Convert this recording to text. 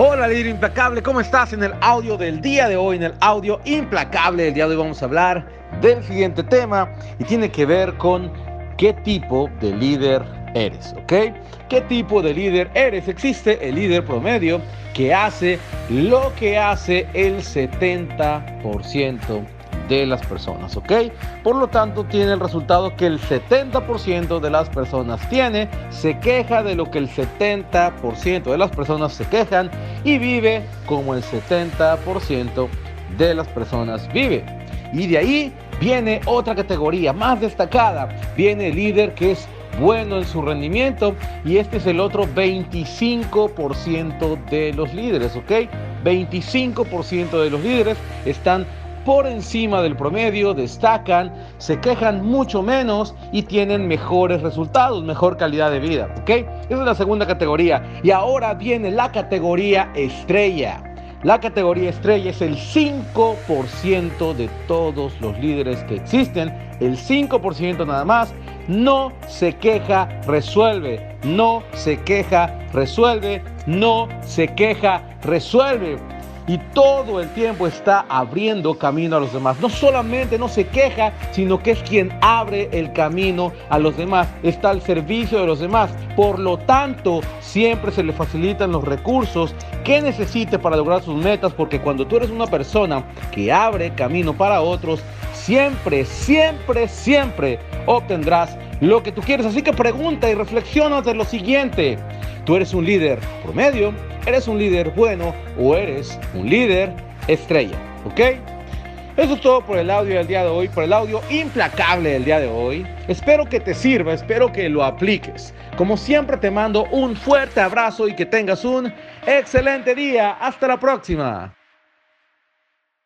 Hola líder implacable, ¿cómo estás? En el audio del día de hoy, en el audio implacable del día de hoy vamos a hablar del siguiente tema y tiene que ver con qué tipo de líder eres, ¿ok? ¿Qué tipo de líder eres? Existe el líder promedio que hace lo que hace el 70% de las personas, ¿ok? Por lo tanto, tiene el resultado que el 70% de las personas tiene, se queja de lo que el 70% de las personas se quejan y vive como el 70% de las personas vive. Y de ahí viene otra categoría más destacada, viene el líder que es bueno en su rendimiento y este es el otro 25% de los líderes, ¿ok? 25% de los líderes están por encima del promedio, destacan, se quejan mucho menos y tienen mejores resultados, mejor calidad de vida. ¿Ok? Esa es la segunda categoría. Y ahora viene la categoría estrella. La categoría estrella es el 5% de todos los líderes que existen. El 5% nada más. No se queja, resuelve. No se queja, resuelve. No se queja, resuelve y todo el tiempo está abriendo camino a los demás. No solamente no se queja, sino que es quien abre el camino a los demás. Está al servicio de los demás. Por lo tanto, siempre se le facilitan los recursos que necesite para lograr sus metas, porque cuando tú eres una persona que abre camino para otros, siempre, siempre, siempre obtendrás lo que tú quieres. Así que pregunta y reflexiona de lo siguiente. Tú eres un líder promedio, eres un líder bueno o eres un líder estrella. ¿Ok? Eso es todo por el audio del día de hoy, por el audio implacable del día de hoy. Espero que te sirva, espero que lo apliques. Como siempre te mando un fuerte abrazo y que tengas un excelente día. Hasta la próxima.